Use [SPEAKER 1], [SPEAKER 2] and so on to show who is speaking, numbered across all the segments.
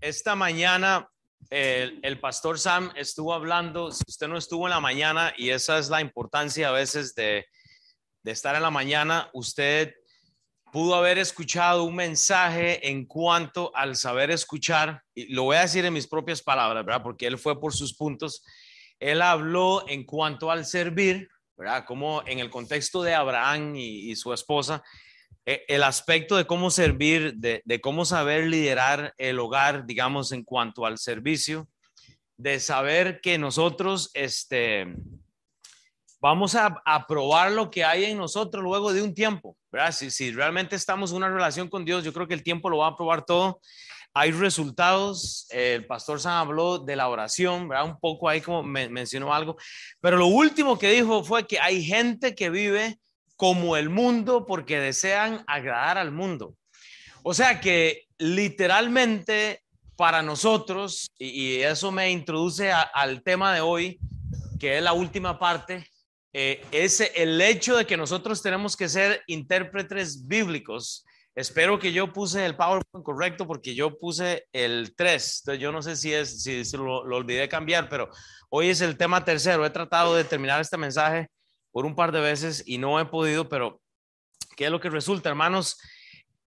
[SPEAKER 1] Esta, mañana el, pastor Sam estuvo hablando, si usted no estuvo en la mañana, y esa es la importancia a veces de, de estar en la mañana, usted pudo haber escuchado un mensaje en cuanto al saber escuchar, y lo voy a decir en mis propias palabras, ¿verdad? Porque él fue por sus puntos. Él habló en cuanto al servir, ¿verdad? Como en el contexto de Abraham y, su esposa, el aspecto de cómo servir, de, cómo saber liderar el hogar, digamos, en cuanto al servicio, de saber que nosotros, este, vamos a, a probar lo que hay en nosotros luego de un tiempo, ¿verdad? Si, si realmente estamos en una relación con Dios, yo creo que el tiempo lo va a probar todo. Hay resultados, el pastor San habló de la oración, ¿verdad? Un poco ahí como me, mencionó algo, pero lo último que dijo fue que hay gente que vive como el mundo porque desean agradar al mundo. O sea que literalmente para nosotros, y, eso me introduce al tema de hoy, que es la última parte, eh, es el hecho de que nosotros tenemos que ser intérpretes bíblicos. Espero que yo puse el PowerPoint correcto porque yo puse el 3. Entonces yo no sé si, es, si, si lo, lo olvidé cambiar, pero hoy es el tema tercero. He tratado de terminar este mensaje por un par de veces y no he podido, pero ¿qué es lo que resulta, hermanos?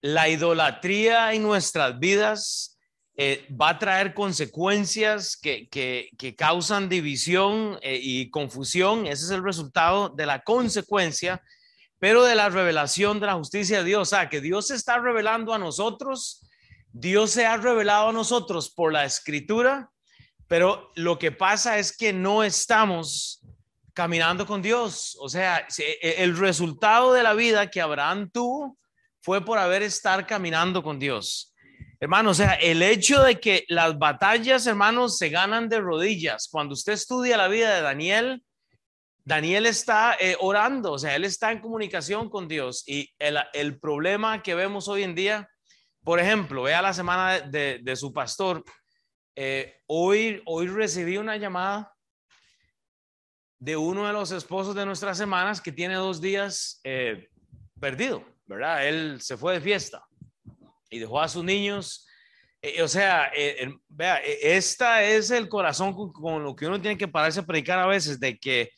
[SPEAKER 1] La idolatría en nuestras vidas eh, va a traer consecuencias que, que, causan división eh, y confusión. Ese es el resultado de la consecuencia, pero de la revelación de la justicia de Dios. O sea, que Dios se está revelando a nosotros, Dios se ha revelado a nosotros por la escritura, pero lo que pasa es que no estamos caminando con Dios. O sea, el resultado de la vida que Abraham tuvo fue por haber estar caminando con Dios. Hermano, o sea, el hecho de que las batallas, hermanos, se ganan de rodillas. Cuando usted estudia la vida de Daniel, Daniel está eh, orando, o sea, él está en comunicación con Dios. Y el, problema que vemos hoy en día, por ejemplo, vea la semana de su pastor. Eh, hoy, hoy recibí una llamada de uno de los esposos de nuestras semanas que tiene dos días eh, perdido, ¿verdad? Él se fue de fiesta y dejó a sus niños. Eh, o sea, eh, vea, esta es el corazón con, con, lo que uno tiene que pararse a predicar a veces, de que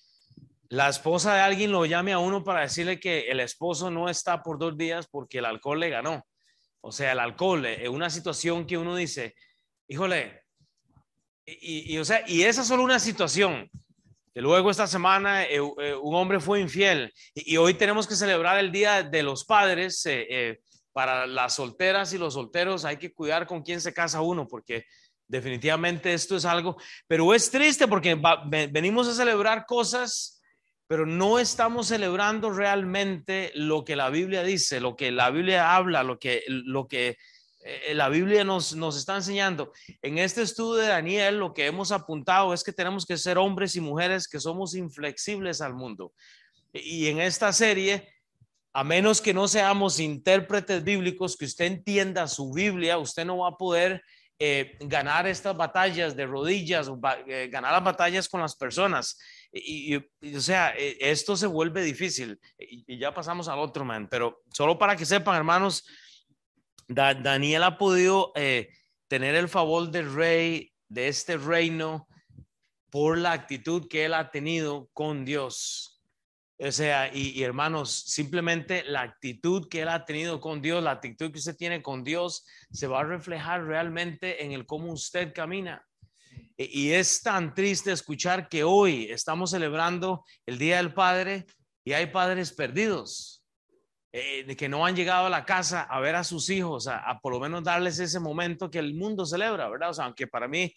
[SPEAKER 1] la esposa de alguien lo llame a uno para decirle que el esposo no está por dos días porque el alcohol le ganó. O sea, el alcohol es una situación que uno dice, híjole, y, y, o sea, y esa es solo una situación que luego esta semana eh, eh, un hombre fue infiel y, hoy tenemos que celebrar el Día de los Padres. Eh, para las solteras y los solteros hay que cuidar con quién se casa uno porque definitivamente esto es algo, pero es triste porque venimos a celebrar cosas, pero no estamos celebrando realmente lo que la Biblia dice, lo que la Biblia habla, lo que, lo que eh, la Biblia nos, nos está enseñando. En este estudio de Daniel, lo que hemos apuntado es que tenemos que ser hombres y mujeres que somos inflexibles al mundo. Y en esta serie, a menos que no seamos intérpretes bíblicos, que usted entienda su Biblia, usted no va a poder eh, ganar estas batallas de rodillas, eh, ganar las batallas con las personas. Y, y, y, o sea, eh, esto se vuelve difícil. Y ya pasamos al otro, man. Pero solo para que sepan, hermanos, Da, Daniel ha podido eh, tener el favor del rey de este reino por la actitud que él ha tenido con Dios. O sea, y, hermanos, simplemente la actitud que él ha tenido con Dios, la actitud que usted tiene con Dios, se va a reflejar realmente en el cómo usted camina. Y, y es tan triste escuchar que hoy estamos celebrando el Día del Padre y hay padres perdidos eh, que no han llegado a la casa a ver a sus hijos, a, a, por lo menos darles ese momento que el mundo celebra, ¿verdad? O sea, aunque para mí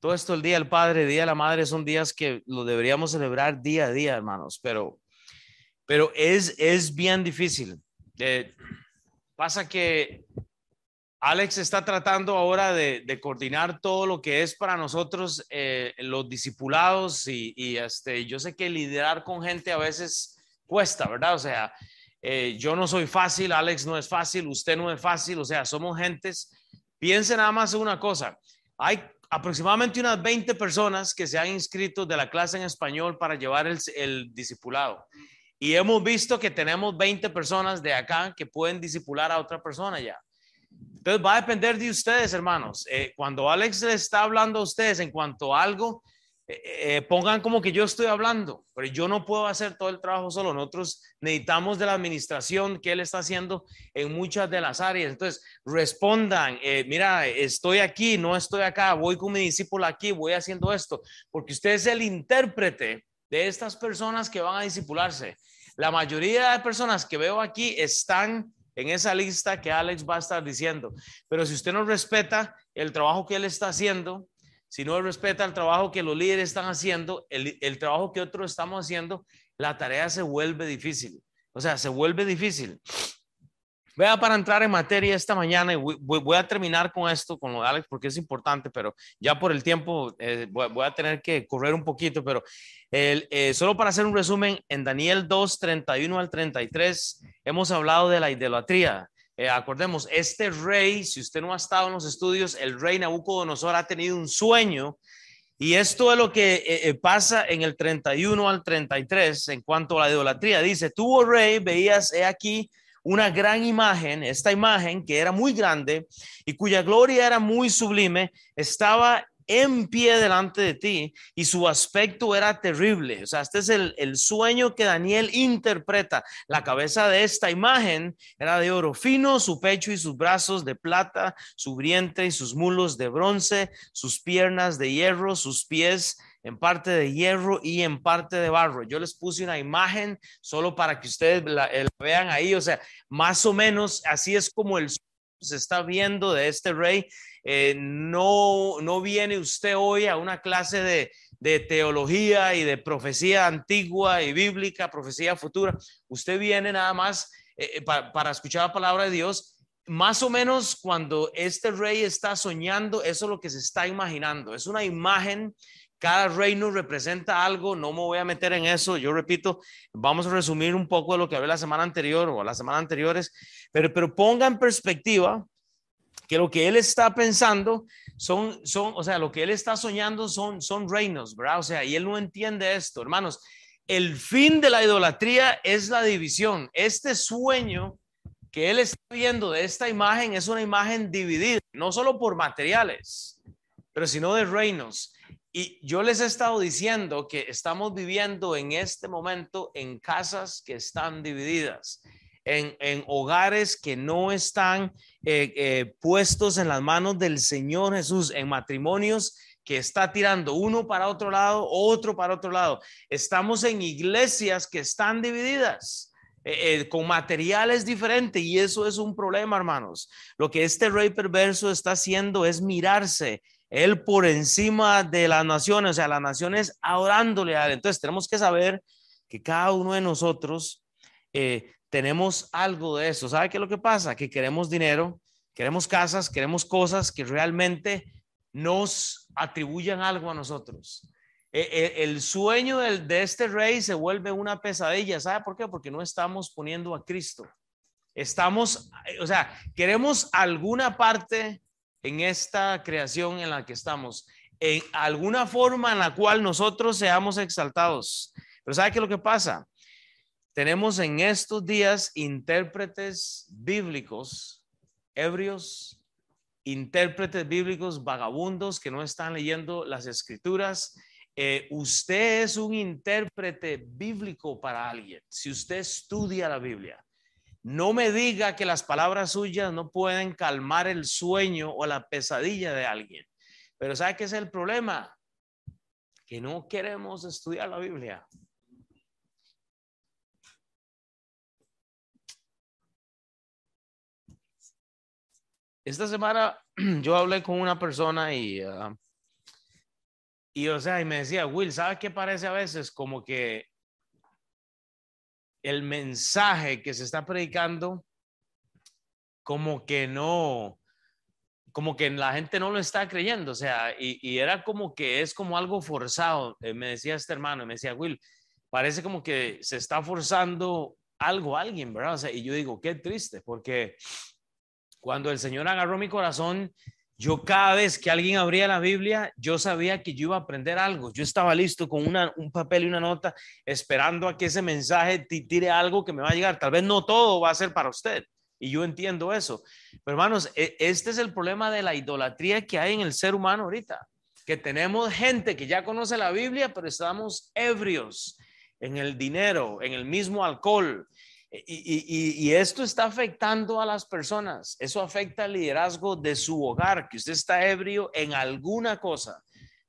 [SPEAKER 1] todo esto, el Día del Padre, el Día de la Madre, son días que lo deberíamos celebrar día a día, hermanos, pero, pero es, es bien difícil. Eh, pasa que Alex está tratando ahora de, de, coordinar todo lo que es para nosotros eh, los discipulados y, y este, yo sé que liderar con gente a veces cuesta, ¿verdad? O sea, eh, yo no soy fácil, Alex no es fácil, usted no es fácil, o sea, somos gentes. Piensen nada más en una cosa, hay aproximadamente unas 20 personas que se han inscrito de la clase en español para llevar el, el discipulado. Y hemos visto que tenemos 20 personas de acá que pueden discipular a otra persona ya. Entonces va a depender de ustedes, hermanos. Eh, cuando Alex le está hablando a ustedes en cuanto a algo, eh, pongan como que yo estoy hablando, pero yo no puedo hacer todo el trabajo solo. Nosotros necesitamos de la administración que él está haciendo en muchas de las áreas. Entonces, respondan, mira, estoy aquí, no estoy acá, voy con mi discípulo aquí, voy haciendo esto, porque usted es el intérprete de estas personas que van a discipularse. La mayoría de personas que veo aquí están en esa lista que Alex va a estar diciendo. Pero si usted no respeta el trabajo que él está haciendo, si no respeta el trabajo que los líderes están haciendo, el, el trabajo que otros estamos haciendo, la tarea se vuelve difícil. O sea, se vuelve difícil. Vea, para entrar en materia esta mañana, y voy, a terminar con esto, con lo de Alex, porque es importante, pero ya por el tiempo eh, voy, a tener que correr un poquito, pero eh, solo para hacer un resumen, en Daniel 2, 31 al 33, hemos hablado de la idolatría. Eh, acordemos, este rey, si usted no ha estado en los estudios, el rey Nabucodonosor ha tenido un sueño y esto es lo que pasa en el 31 al 33 en cuanto a la idolatría. Dice, tuvo rey, veías, aquí, una gran imagen, esta imagen que era muy grande y cuya gloria era muy sublime, estaba en pie delante de ti y su aspecto era terrible. O sea, este es el, sueño que Daniel interpreta. La cabeza de esta imagen era de oro fino, su pecho y sus brazos de plata, su vientre y sus mulos de bronce, sus piernas de hierro, sus pies en parte de hierro y en parte de barro. Yo les puse una imagen solo para que ustedes la, eh, vean ahí, o sea, más o menos así es como el se está viendo de este rey. Eh, no, no viene usted hoy a una clase de, de teología y de profecía antigua y bíblica, profecía futura. Usted viene nada más eh, para, para escuchar la palabra de Dios más o menos cuando este rey está soñando, eso es lo que se está imaginando. Es una imagen cada reino representa algo, no me voy a meter en eso, yo repito, vamos a resumir un poco de lo que hablé la semana anterior o las semanas anteriores, pero, pero ponga en perspectiva que lo que él está pensando son, son, o sea, lo que él está soñando son, son reinos, ¿verdad? O sea, y él no entiende esto, hermanos. El fin de la idolatría es la división. Este sueño que él está viendo de esta imagen es una imagen dividida, no solo por materiales, pero sino de reinos. Y yo les he estado diciendo que estamos viviendo en este momento en casas que están divididas, en, hogares que no están eh, eh, puestos en las manos del Señor Jesús, en matrimonios que está tirando uno para otro lado, otro para otro lado. Estamos en iglesias que están divididas. Eh, con materiales diferentes y eso es un problema, hermanos. Lo que este rey perverso está haciendo es mirarse él por encima de las naciones, o sea, las naciones adorándole a Él. Entonces tenemos que saber que cada uno de nosotros eh, tenemos algo de eso. ¿Sabe qué es lo que pasa? Que queremos dinero, queremos casas, queremos cosas que realmente nos atribuyan algo a nosotros. E, e, el sueño de este rey se vuelve una pesadilla. ¿Sabe por qué? Porque no estamos poniendo a Cristo. Estamos, o sea, queremos alguna parte en esta creación en la que estamos, en alguna forma en la cual nosotros seamos exaltados. Pero ¿sabe qué es lo que pasa? Tenemos en estos días intérpretes bíblicos, ebrios, intérpretes bíblicos vagabundos que no están leyendo las escrituras. Eh, usted es un intérprete bíblico para alguien. Si usted estudia la Biblia, no me diga que las palabras suyas no pueden calmar el sueño o la pesadilla de alguien. Pero ¿sabe qué es el problema? Que no queremos estudiar la Biblia. Esta semana yo hablé con una persona y, ah, y o sea, y me decía, Will, ¿sabe qué parece a veces? Como que el mensaje que se está predicando como que no, como que la gente no lo está creyendo, o sea, y, era como que es como algo forzado, eh, me decía este hermano, me decía, Will, parece como que se está forzando algo a alguien, ¿verdad? O sea, y yo digo, qué triste, porque cuando el Señor agarró mi corazón, yo cada vez que alguien abría la Biblia, yo sabía que yo iba a aprender algo. Yo estaba listo con un papel y una nota, esperando a que ese mensaje tire algo que me va a llegar. Tal vez no todo va a ser para usted, Y yo entiendo eso. Pero hermanos, e, este es el problema de la idolatría que hay en el ser humano ahorita. Que tenemos gente que ya conoce la Biblia, pero estamos ebrios en el dinero, en el mismo alcohol. Y, esto está afectando a las personas. Eso afecta al liderazgo de su hogar, que usted está ebrio en alguna cosa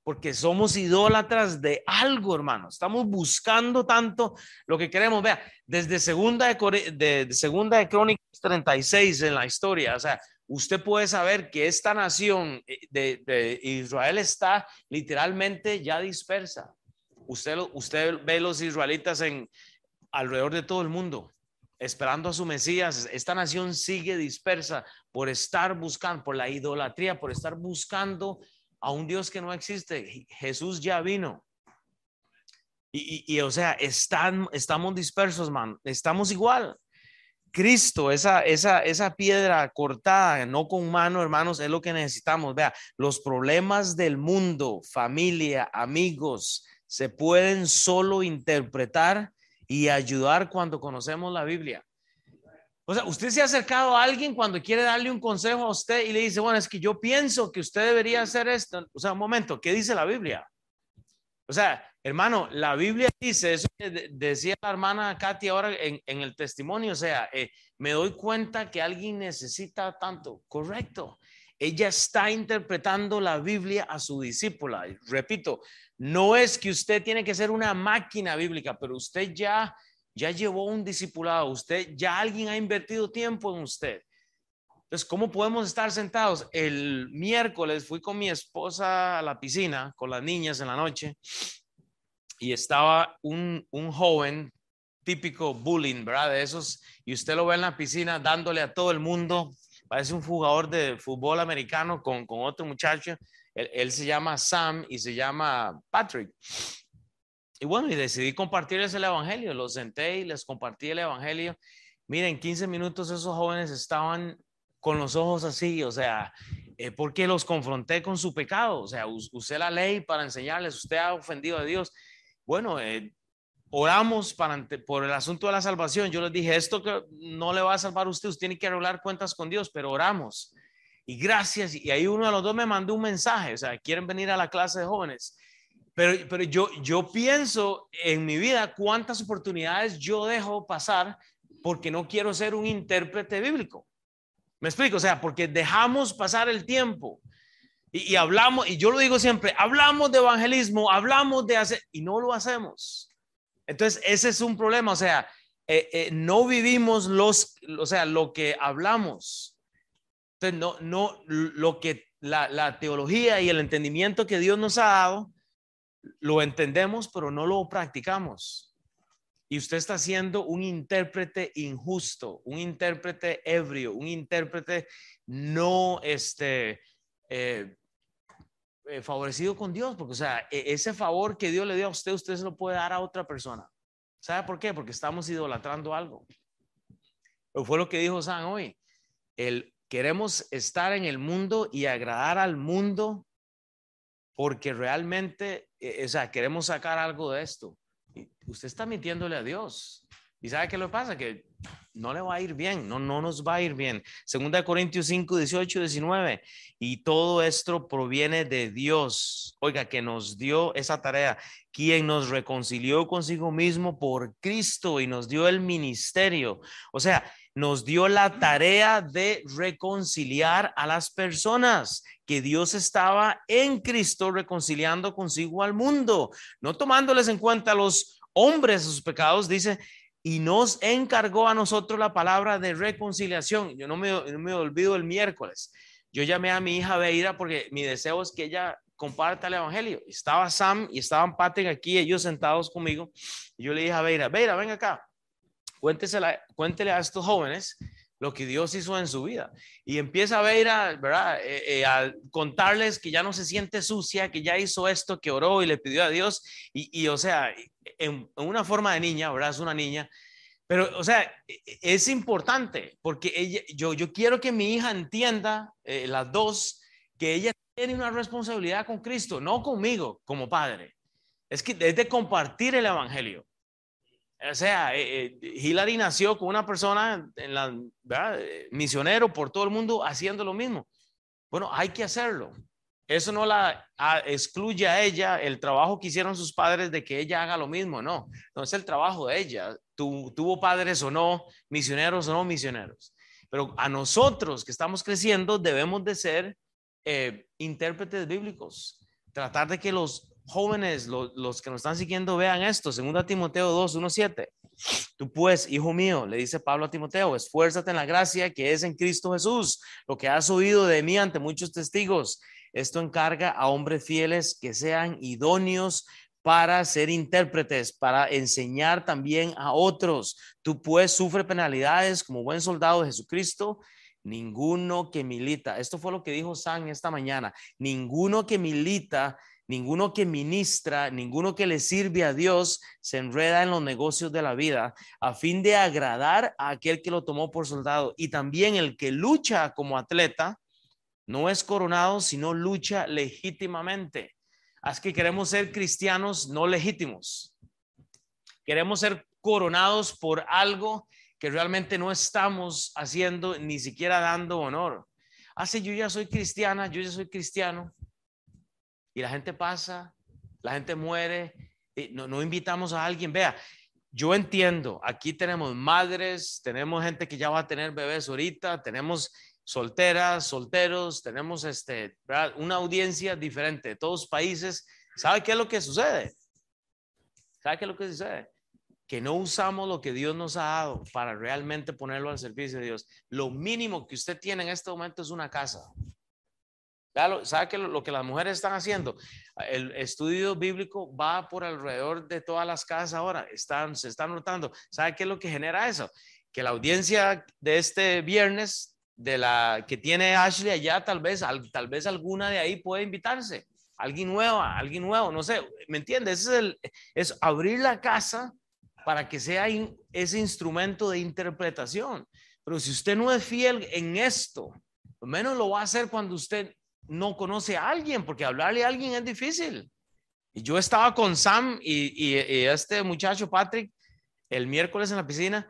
[SPEAKER 1] porque somos idólatras de algo, hermano. Estamos buscando tanto lo que queremos. Vea, desde segunda de, segunda de Crónicas 36 en la historia, o sea, usted puede saber que esta nación eh, de, Israel está literalmente ya dispersa. Usted, usted ve los israelitas en alrededor de todo el mundo esperando a su Mesías. Esta nación sigue dispersa por estar buscando, por la idolatría, por estar buscando a un Dios que no existe. Jesús ya vino. Y, o sea, están, estamos dispersos, man. Estamos igual. Cristo, esa, esa, esa piedra cortada, no con mano, hermanos, es lo que necesitamos. Vea, los problemas del mundo, familia, amigos, se pueden solo interpretar y ayudar cuando conocemos la Biblia. O sea, usted se ha acercado a alguien cuando quiere darle un consejo a usted y le dice, bueno, es que yo pienso que usted debería hacer esto. O sea, un momento, ¿qué dice la Biblia? O sea, hermano, la Biblia dice, eso que decía la hermana Katy ahora en, el testimonio, o sea, eh, me doy cuenta que alguien necesita tanto. Correcto. Ella está interpretando la Biblia a su discípula. Repito, no es que usted tiene que ser una máquina bíblica, pero usted ya ya llevó un discipulado, usted, ya alguien ha invertido tiempo en usted. Entonces, ¿cómo podemos estar sentados? El miércoles fui con mi esposa a la piscina, con las niñas en la noche, y estaba un, un joven típico bullying, ¿verdad? De esos, y usted lo ve en la piscina dándole a todo el mundo, parece un jugador de fútbol americano con, con otro muchacho, él, se llama Sam y se llama Patrick. Y bueno, y decidí compartirles el Evangelio. Los senté y les compartí el Evangelio. Miren, 15 minutos esos jóvenes estaban con los ojos así, o sea, eh, porque los confronté con su pecado. O sea, usé la ley para enseñarles, usted ha ofendido a Dios. Bueno, eh, oramos para, por el asunto de la salvación. Yo les dije, esto que no le va a salvar a usted, usted tiene que arreglar cuentas con Dios, pero oramos. Y gracias. Y ahí uno de los dos me mandó un mensaje, o sea, quieren venir a la clase de jóvenes. Pero, pero yo, yo pienso en mi vida cuántas oportunidades yo dejo pasar porque no quiero ser un intérprete bíblico. Me explico, o sea, porque dejamos pasar el tiempo y, hablamos, y yo lo digo siempre, hablamos de evangelismo, hablamos de hacer, y no lo hacemos. Entonces, ese es un problema, o sea, eh, eh, no vivimos los, o sea, lo que hablamos. Entonces, no, no, lo que la, la teología y el entendimiento que Dios nos ha dado, lo entendemos, pero no lo practicamos. Y usted está siendo un intérprete injusto, un intérprete ebrio, un intérprete no este, eh, eh, favorecido con Dios, porque, o sea, e, ese favor que Dios le dio a usted, usted se lo puede dar a otra persona. ¿Sabe por qué? Porque estamos idolatrando algo. Pero fue lo que dijo San hoy. El, queremos estar en el mundo y agradar al mundo porque realmente, eh, o sea, queremos sacar algo de esto. Usted está mintiéndole a Dios. ¿Y sabe qué le pasa? Que no le va a ir bien, no, no nos va a ir bien. Segunda de Corintios 5, 18, 19. Y todo esto proviene de Dios. Oiga, que nos dio esa tarea, quien nos reconcilió consigo mismo por Cristo y nos dio el ministerio. O sea, nos dio la tarea de reconciliar a las personas, que Dios estaba en Cristo reconciliando consigo al mundo, no tomándoles en cuenta los hombres sus pecados, dice, y nos encargó a nosotros la palabra de reconciliación. Yo no me, no me olvido el miércoles. Yo llamé a mi hija Beira porque mi deseo es que ella comparta el evangelio. Estaba Sam y estaban Patrick aquí, ellos sentados conmigo. Yo le dije a Beira, Beira, ven acá cuéntele a estos jóvenes lo que Dios hizo en su vida. Y empieza a ver, a, ¿verdad? Eh, eh, a contarles que ya no se siente sucia, que ya hizo esto, que oró y le pidió a Dios. Y, o sea, en, una forma de niña, ¿verdad? Es una niña. Pero, o sea, es importante porque ella, yo, yo quiero que mi hija entienda, eh, las dos, que ella tiene una responsabilidad con Cristo, no conmigo como padre. Es que es de compartir el Evangelio. O sea, eh, eh, Hillary nació con una persona en la, eh, misionero por todo el mundo haciendo lo mismo. Bueno, hay que hacerlo. Eso no la excluye a ella el trabajo que hicieron sus padres de que ella haga lo mismo, no. No es el trabajo de ella. tuvo padres o no, misioneros o no misioneros. Pero a nosotros que estamos creciendo debemos de ser intérpretes bíblicos. Tratar de que los jóvenes, los, que nos están siguiendo, vean esto. Segunda Timoteo 2, 1, 7. Tú pues, hijo mío, le dice Pablo a Timoteo, esfuérzate en la gracia que es en Cristo Jesús, lo que has oído de mí ante muchos testigos. Esto encarga a hombres fieles que sean idóneos para ser intérpretes, para enseñar también a otros. Tú pues sufre penalidades como buen soldado de Jesucristo. Ninguno que milita, esto fue lo que dijo San esta mañana, ninguno que milita Ninguno que ministra, ninguno que le sirve a Dios se enreda en los negocios de la vida a fin de agradar a aquel que lo tomó por soldado. Y también el que lucha como atleta no es coronado, sino lucha legítimamente. Así que queremos ser cristianos no legítimos. Queremos ser coronados por algo que realmente no estamos haciendo, ni siquiera dando honor. Así ah, yo ya soy cristiana, yo ya soy cristiano y la gente pasa, la gente muere, no, invitamos a alguien, vea, yo entiendo, aquí tenemos madres, tenemos gente que ya va a tener bebés ahorita, tenemos solteras, solteros, tenemos este, una audiencia diferente de todos países. ¿Sabe qué es lo que sucede? ¿Sabe qué es lo que sucede? Que no usamos lo que Dios nos ha dado para realmente ponerlo al servicio de Dios. Lo mínimo que usted tiene en este momento es una casa. ¿Sabe que lo, que las mujeres están haciendo? El estudio bíblico va por alrededor de todas las casas ahora. Están, se están notando. ¿Sabe qué es lo que genera eso? Que la audiencia de este viernes, de la que tiene Ashley allá, tal vez, tal vez alguna de ahí puede invitarse. Alguien nuevo, alguien nuevo, no sé. ¿Me entiendes? Es, el, es abrir la casa para que sea ese instrumento de interpretación. Pero si usted no es fiel en esto, lo menos lo va a hacer cuando usted no conoce a alguien, porque hablarle a alguien es difícil. Y yo estaba con Sam y, este muchacho Patrick el miércoles en la piscina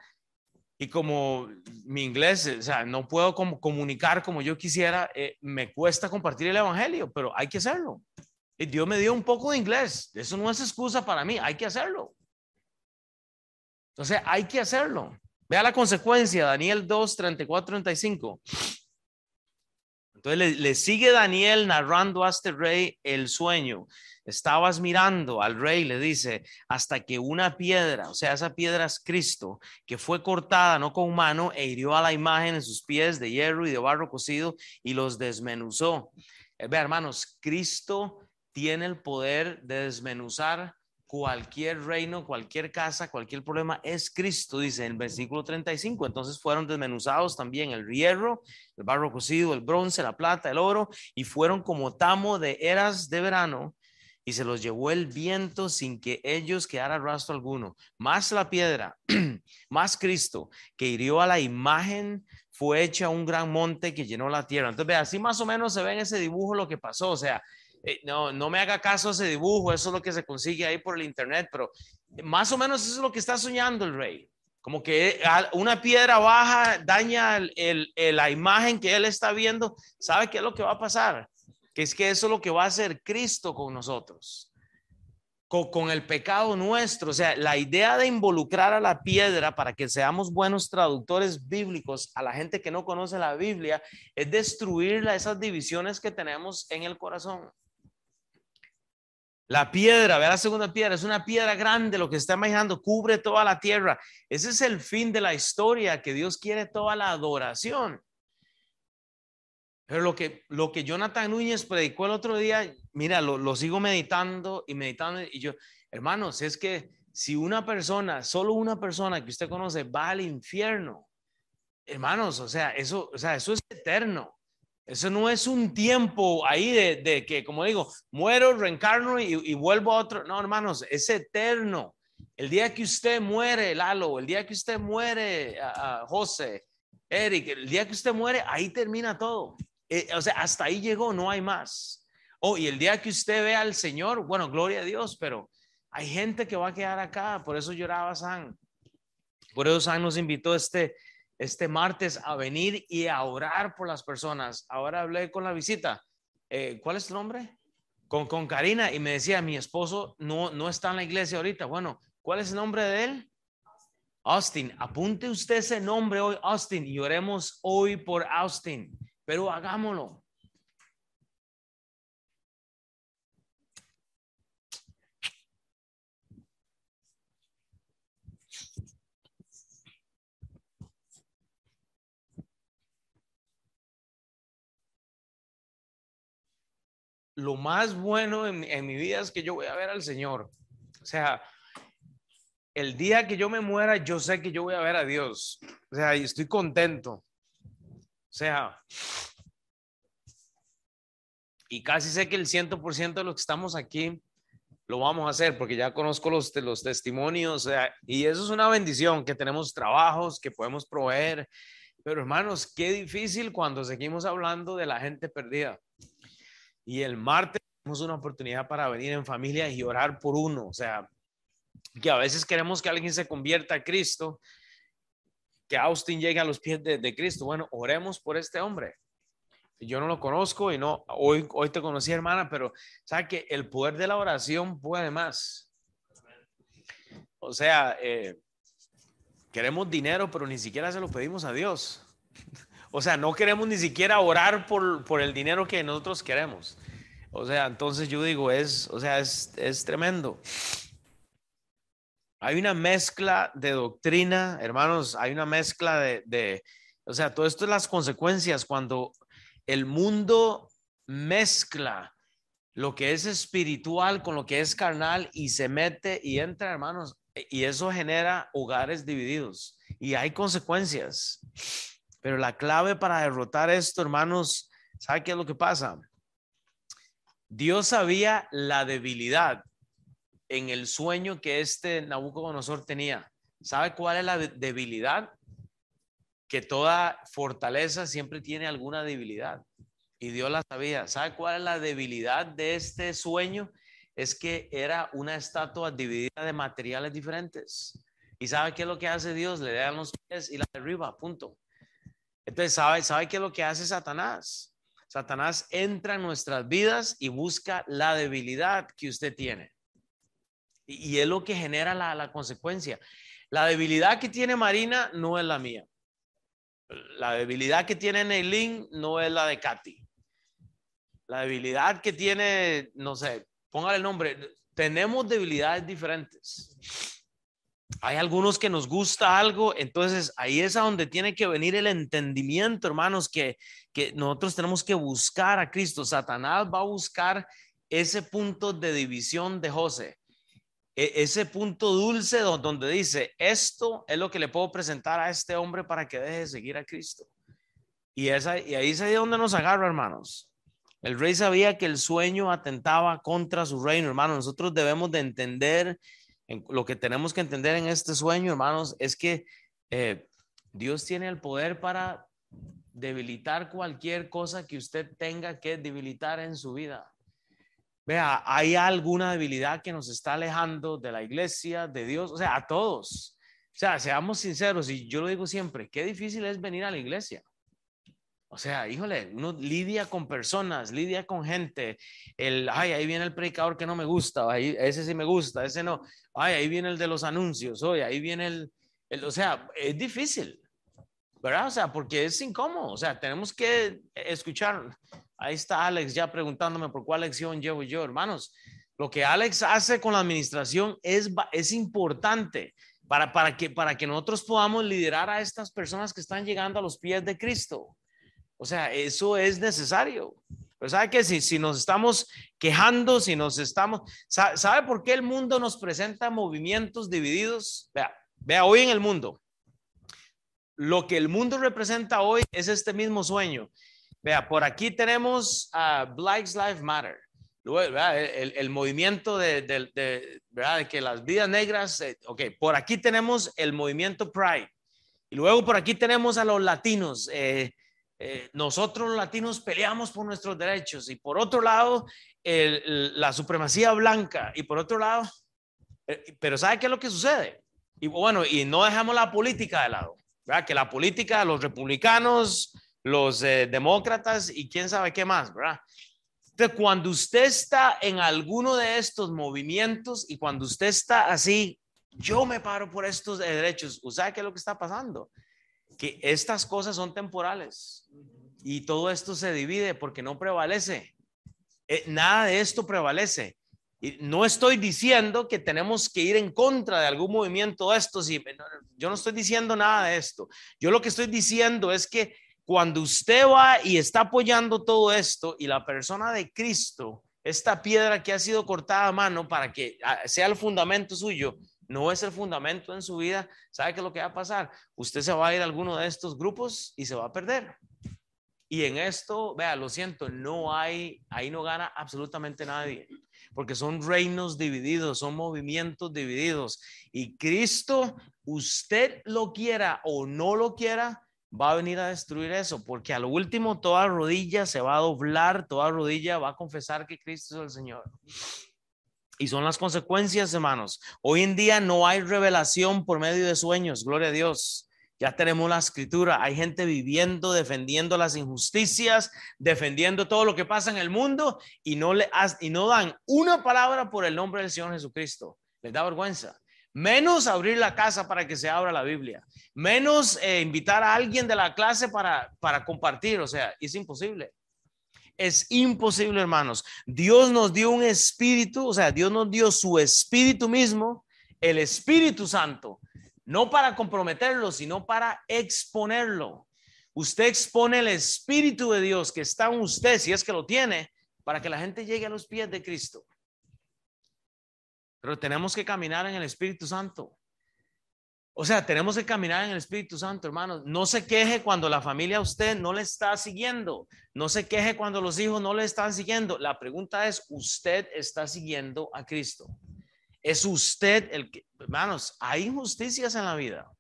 [SPEAKER 1] y como mi inglés, o sea, no puedo comunicar como yo quisiera, eh, me cuesta compartir el Evangelio, pero hay que hacerlo. Y Dios me dio un poco de inglés, eso no es excusa para mí, hay que hacerlo. Entonces, hay que hacerlo. Vea la consecuencia, Daniel 2, 34, 35. Entonces le, sigue Daniel narrando a este rey el sueño. Estabas mirando al rey, le dice, hasta que una piedra, o sea, esa piedra es Cristo, que fue cortada no con mano e hirió a la imagen en sus pies de hierro y de barro cocido y los desmenuzó. Eh, ve, hermanos, Cristo tiene el poder de desmenuzar cualquier reino, cualquier casa, cualquier problema es Cristo, dice en el versículo 35. Entonces fueron desmenuzados también el hierro, el barro cocido, el bronce, la plata, el oro, y fueron como tamo de eras de verano, y se los llevó el viento sin que ellos quedara rastro alguno. Más la piedra, más Cristo, que hirió a la imagen, fue hecha un gran monte que llenó la tierra. Entonces, ve, así más o menos se ve en ese dibujo lo que pasó. O sea, eh, no, no me haga caso ese dibujo, eso es lo que se consigue ahí por el internet, pero más o menos eso es lo que está soñando el rey. Como que una piedra baja daña la imagen que él está viendo. ¿Sabe qué es lo que va a pasar? Que es que eso es lo que va a hacer Cristo con nosotros. Con, con, el pecado nuestro. O sea, la idea de involucrar a la piedra para que seamos buenos traductores bíblicos a la gente que no conoce la Biblia es destruir esas divisiones que tenemos en el corazón. La piedra, vea la segunda piedra, es una piedra grande, lo que está imaginando, cubre toda la tierra. Ese es el fin de la historia, que Dios quiere toda la adoración. Pero lo que, lo que Jonathan Núñez predicó el otro día, mira, lo, lo sigo meditando y meditando. Y yo, hermanos, es que si una persona, solo una persona que usted conoce va al infierno, hermanos, o sea, eso, o sea, eso es eterno. Eso no es un tiempo ahí de, que, como digo, muero, reencarno y, vuelvo a otro. No, hermanos, es eterno. El día que usted muere, Lalo, el día que usted muere, José, Eric, el día que usted muere, ahí termina todo. Eh, o sea, hasta ahí llegó, no hay más. Oh, y el día que usted vea al Señor, bueno, gloria a Dios, pero Hay gente que va a quedar acá, por eso lloraba San. Por eso San nos invitó este, este martes a venir y a orar por las personas. Ahora hablé con la visita. Eh, ¿Cuál es tu nombre? Con, con Karina y me decía, mi esposo no, no está en la iglesia ahorita. Bueno, ¿cuál es el nombre de él? Austin. Apunte usted ese nombre hoy, Austin, y oremos hoy por Austin, pero hagámoslo. Lo más bueno en, mi vida es que yo voy a ver al Señor. O sea, el día que yo me muera, yo sé que yo voy a ver a Dios. O sea, y estoy contento. O sea, y casi sé que el 100% de los que estamos aquí lo vamos a hacer porque ya conozco los, los testimonios. O sea, y eso es una bendición, que tenemos trabajos, que podemos proveer. Pero hermanos, qué difícil cuando seguimos hablando de la gente perdida. Y el martes tenemos una oportunidad para venir en familia y orar por uno. O sea, que a veces queremos que alguien se convierta a Cristo, que Austin llegue a los pies de, Cristo. Bueno, oremos por este hombre. Yo no lo conozco y no, hoy, hoy te conocí hermana, pero sabe que el poder de la oración puede más. O sea, eh, queremos dinero, pero ni siquiera se lo pedimos a Dios. O sea, no queremos ni siquiera orar por, por el dinero que nosotros queremos. O sea, entonces yo digo, es, o sea, es, es tremendo. Hay una mezcla de doctrina, hermanos, hay una mezcla de, o sea, todo esto es las consecuencias cuando el mundo mezcla lo que es espiritual con lo que es carnal y se mete y entra, hermanos, y eso genera hogares divididos y hay consecuencias. Pero la clave para derrotar esto, hermanos, ¿sabe qué es lo que pasa? Dios sabía la debilidad en el sueño que este Nabucodonosor tenía. ¿Sabe cuál es la debilidad? Que toda fortaleza siempre tiene alguna debilidad. Y Dios la sabía. ¿Sabe cuál es la debilidad de este sueño? Es que era una estatua dividida de materiales diferentes. ¿Y sabe qué es lo que hace Dios? Le dan los pies y la derriba, punto. Entonces, ¿sabe, ¿sabe qué es lo que hace Satanás? Satanás entra en nuestras vidas y busca la debilidad que usted tiene. Y, es lo que genera la, la, consecuencia. La debilidad que tiene Marina no es la mía. La debilidad que tiene Neilín no es la de Katy. La debilidad que tiene, no sé, póngale el nombre. Tenemos debilidades diferentes hay algunos que nos gusta algo, entonces ahí es a donde tiene que venir el entendimiento, hermanos, que, nosotros tenemos que buscar a Cristo. Satanás va a buscar ese punto de división de José, e, ese punto dulce donde dice, esto es lo que le puedo presentar a este hombre para que deje de seguir a Cristo. Y, esa, ahí es ahí donde nos agarra, hermanos. El rey sabía que el sueño atentaba contra su reino, hermanos. Nosotros debemos de entender lo que tenemos que entender en este sueño, hermanos, es que eh, Dios tiene el poder para debilitar cualquier cosa que usted tenga que debilitar en su vida. Vea, hay alguna debilidad que nos está alejando de la iglesia, de Dios, o sea, a todos. O sea, seamos sinceros, y yo lo digo siempre, qué difícil es venir a la iglesia. O sea, híjole, uno lidia con personas, lidia con gente. El, ay, ahí viene el predicador que no me gusta, ahí, ese sí me gusta, ese no. Ay, ahí viene el de los anuncios, oye, ahí viene el, el, o sea, es difícil, ¿verdad? O sea, porque es incómodo, o sea, tenemos que escuchar. Ahí está Alex ya preguntándome por cuál lección llevo yo, hermanos. Lo que Alex hace con la administración es, es importante para, para, que, para que nosotros podamos liderar a estas personas que están llegando a los pies de Cristo. O sea, eso es necesario. Pero sabe que si, si nos estamos quejando, si nos estamos, ¿sabe, por qué el mundo nos presenta movimientos divididos? Vea, vea, hoy en el mundo, lo que el mundo representa hoy es este mismo sueño. Vea, por aquí tenemos a Black Lives Matter. el, el, movimiento de, de, ¿verdad? de, que las vidas negras, eh, ok, por aquí tenemos el movimiento Pride. Y luego por aquí tenemos a los latinos, eh, eh, nosotros latinos peleamos por nuestros derechos y por otro lado la supremacía blanca y por otro lado Eh, pero ¿sabe qué es lo que sucede? Y bueno, y no dejamos la política de lado, ¿verdad? Que la política, los republicanos, los eh, demócratas y quién sabe qué más, ¿verdad? Entonces, cuando usted está en alguno de estos movimientos y cuando usted está así, yo me paro por estos derechos, ¿sabe qué es lo que está pasando? Que estas cosas son temporales y todo esto se divide porque no prevalece. Eh, nada de esto prevalece. Y no estoy diciendo que tenemos que ir en contra de algún movimiento de estos. Yo no estoy diciendo nada de esto. Yo lo que estoy diciendo es que cuando usted va y está apoyando todo esto y la persona de Cristo, esta piedra que ha sido cortada a mano para que ah, sea el fundamento suyo, no es el fundamento en su vida, ¿sabe qué es lo que va a pasar? Usted se va a ir a alguno de estos grupos y se va a perder. Y en esto, vea, lo siento, no hay, ahí no gana absolutamente nadie, porque son reinos divididos, son movimientos divididos. Y Cristo, usted lo quiera o no lo quiera, va a venir a destruir eso, porque a lo último toda rodilla se va a doblar, toda rodilla va a confesar que Cristo es el Señor. Y son las consecuencias, hermanos. Hoy en día no hay revelación por medio de sueños, gloria a Dios. Ya tenemos la escritura. Hay gente viviendo, defendiendo las injusticias, defendiendo todo lo que pasa en el mundo y no, le, y no dan una palabra por el nombre del Señor Jesucristo. Les da vergüenza. Menos abrir la casa para que se abra la Biblia. Menos eh, invitar a alguien de la clase para, para compartir. O sea, es imposible. Es imposible, hermanos. Dios nos dio un espíritu, o sea, Dios nos dio su espíritu mismo, el Espíritu Santo no para comprometerlo, sino para exponerlo. Usted expone el Espíritu de Dios que está en usted, si es que lo tiene, para que la gente llegue a los pies de Cristo. Pero tenemos que caminar en el Espíritu Santo. O sea, tenemos que caminar en el Espíritu Santo, hermanos. No se queje cuando la familia a usted no le está siguiendo. No se queje cuando los hijos no le están siguiendo. La pregunta es, ¿usted está siguiendo a Cristo? Es usted el que, hermanos, hay injusticias en la vida.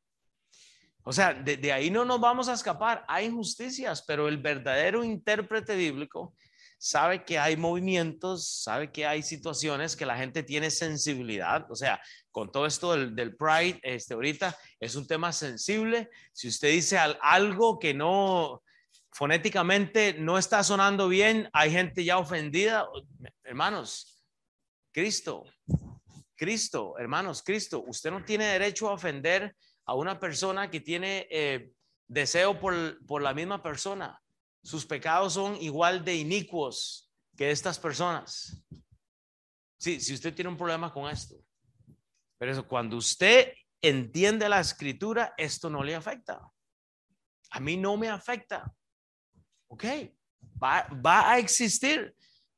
[SPEAKER 1] O sea, de, ahí no nos vamos a escapar. Hay injusticias, pero el verdadero intérprete bíblico sabe que hay movimientos, sabe que hay situaciones que la gente tiene sensibilidad. O sea, con todo esto del, del Pride, este, ahorita es un tema sensible. Si usted dice algo que no, fonéticamente no está sonando bien, hay gente ya ofendida. Hermanos, Cristo Cristo, hermanos, Cristo, usted no tiene derecho a ofender a una persona que tiene eh, deseo por, por la misma persona. Sus pecados son igual de inicuos que estas personas. Sí, si usted tiene un problema con esto. Pero cuando usted entiende la escritura, esto no le afecta. A mí no me afecta. Ok, va, va a existir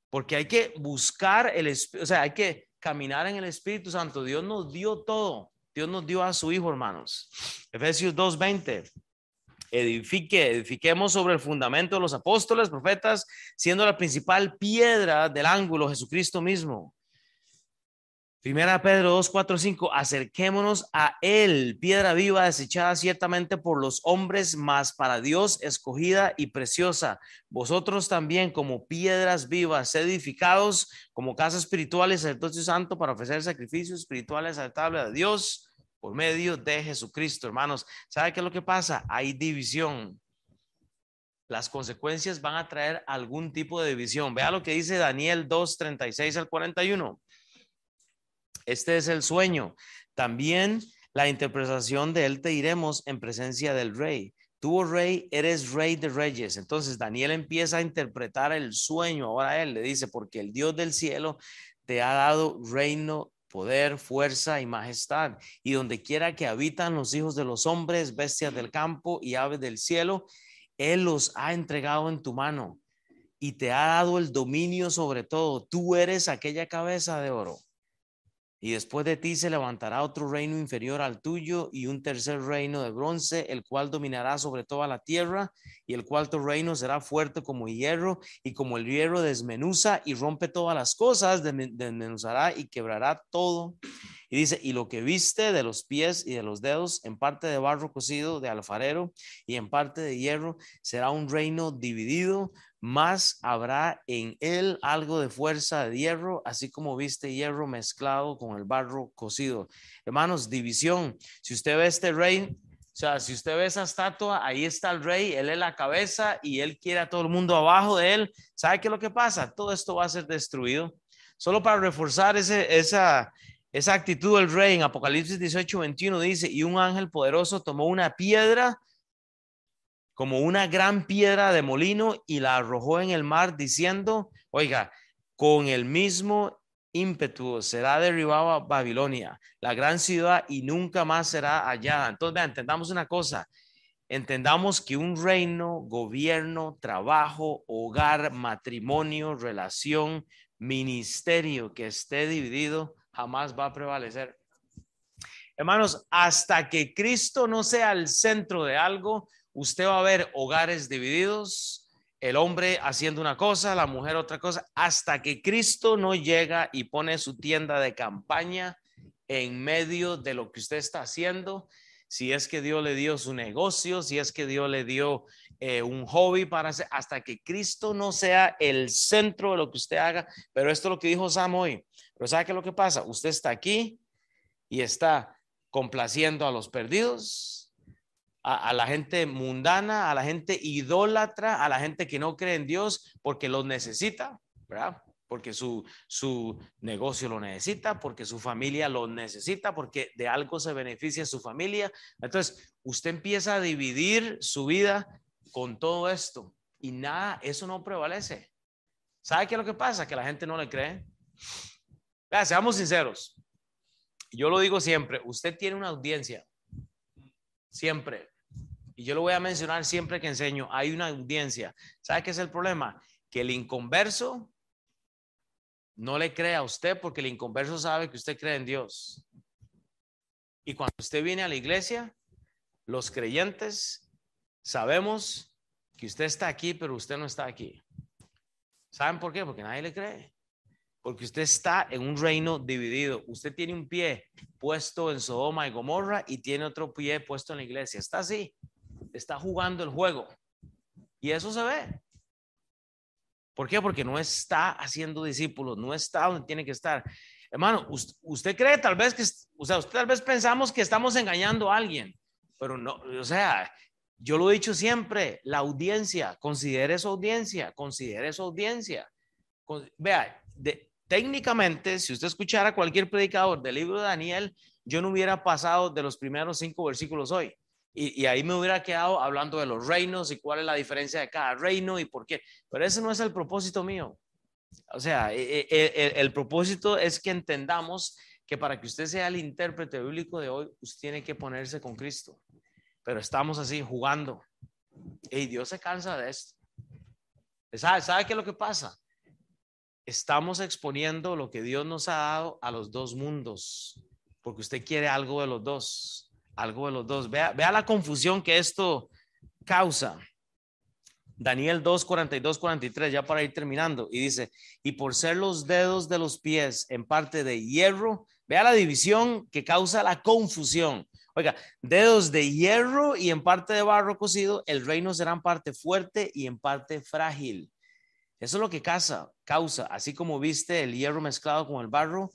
[SPEAKER 1] porque hay que buscar el, o sea, hay que caminar en el Espíritu Santo. Dios nos dio todo. Dios nos dio a su Hijo, hermanos. Efesios 2.20. Edifique, edifiquemos sobre el fundamento de los apóstoles, profetas, siendo la principal piedra del ángulo Jesucristo mismo Primera Pedro 2, 4, 5, acerquémonos a Él, piedra viva desechada ciertamente por los hombres, mas para Dios escogida y preciosa. Vosotros también como piedras vivas, edificados como casa espiritual y sacerdocio santo para ofrecer sacrificios espirituales a Dios por medio de Jesucristo, hermanos. ¿Sabe qué es lo que pasa? Hay división. Las consecuencias van a traer algún tipo de división. Vea lo que dice Daniel 2, 36 al 41. Este es el sueño. También la interpretación de él te iremos en presencia del rey. Tú, oh rey, eres rey de reyes. Entonces Daniel empieza a interpretar el sueño. Ahora él le dice, porque el Dios del cielo te ha dado reino, poder, fuerza y majestad. Y donde quiera que habitan los hijos de los hombres, bestias del campo y aves del cielo, Él los ha entregado en tu mano y te ha dado el dominio sobre todo. Tú eres aquella cabeza de oro y después de ti se levantará otro reino inferior al tuyo y un tercer reino de bronce, el cual dominará sobre toda la tierra, y el cuarto reino será fuerte como hierro, y como el hierro desmenuza y rompe todas las cosas, desmenuzará y quebrará todo. Y dice, y lo que viste de los pies y de los dedos, en parte de barro cocido de alfarero y en parte de hierro, será un reino dividido más habrá en él algo de fuerza de hierro, así como viste hierro mezclado con el barro cocido. Hermanos, división. Si usted ve este rey, o sea, si usted ve esa estatua, ahí está el rey, él es la cabeza y él quiere a todo el mundo abajo de él. ¿Sabe qué es lo que pasa? Todo esto va a ser destruido. Solo para reforzar ese, esa, esa actitud del rey en Apocalipsis 18, 21 dice, y un ángel poderoso tomó una piedra como una gran piedra de molino y la arrojó en el mar diciendo, oiga, con el mismo ímpetu será derribada Babilonia, la gran ciudad, y nunca más será hallada. Entonces, vean, entendamos una cosa. Entendamos que un reino, gobierno, trabajo, hogar, matrimonio, relación, ministerio que esté dividido jamás va a prevalecer. Hermanos, hasta que Cristo no sea el centro de algo, usted va a ver hogares divididos, el hombre haciendo una cosa, la mujer otra cosa, hasta que Cristo no llega y pone su tienda de campaña en medio de lo que usted está haciendo. Si es que Dios le dio su negocio, si es que Dios le dio eh, un hobby para hacer, hasta que Cristo no sea el centro de lo que usted haga. Pero esto es lo que dijo Sam hoy. Pero ¿sabe qué es lo que pasa? Usted está aquí y está complaciendo a los perdidos, a, la gente mundana, a la gente idólatra, a la gente que no cree en Dios porque los necesita, ¿verdad? Porque su, su negocio lo necesita, porque su familia lo necesita, porque de algo se beneficia su familia. Entonces, usted empieza a dividir su vida con todo esto y nada, eso no prevalece. ¿Sabe qué es lo que pasa? Que la gente no le cree. Vea, seamos sinceros. Yo lo digo siempre, usted tiene una audiencia siempre. Y yo lo voy a mencionar siempre que enseño, hay una audiencia. ¿Sabe qué es el problema? Que el inconverso no le cree a usted porque el inconverso sabe que usted cree en Dios. Y cuando usted viene a la iglesia, los creyentes sabemos que usted está aquí, pero usted no está aquí. ¿Saben por qué? Porque nadie le cree porque usted está en un reino dividido. Usted tiene un pie puesto en Sodoma y Gomorra y tiene otro pie puesto en la iglesia. Está así, está jugando el juego. Y eso se ve. ¿Por qué? Porque no está haciendo discípulos, no está donde tiene que estar. Hermano, usted, cree tal vez que, o sea, usted tal vez pensamos que estamos engañando a alguien, pero no, o sea, yo lo he dicho siempre, la audiencia, considere su audiencia, considere su audiencia. Vea, de, técnicamente, si usted escuchara cualquier predicador del libro de Daniel, yo no hubiera pasado de los primeros cinco versículos hoy. Y, ahí me hubiera quedado hablando de los reinos y cuál es la diferencia de cada reino y por qué. Pero ese no es el propósito mío. O sea, e, e, e, el, propósito es que entendamos que para que usted sea el intérprete bíblico de hoy, usted tiene que ponerse con Cristo. Pero estamos así jugando. Y Dios se cansa de esto. ¿Sabe, ¿Sabe qué es lo que pasa? estamos exponiendo lo que Dios nos ha dado a los dos mundos, porque usted quiere algo de los dos, algo de los dos. Vea, vea la confusión que esto causa. Daniel 2, 42, 43, ya para ir terminando, y dice, y por ser los dedos de los pies en parte de hierro, vea la división que causa la confusión. Oiga, dedos de hierro y en parte de barro cocido, el reino será en parte fuerte y en parte frágil. Eso es lo que causa, causa, así como viste el hierro mezclado con el barro,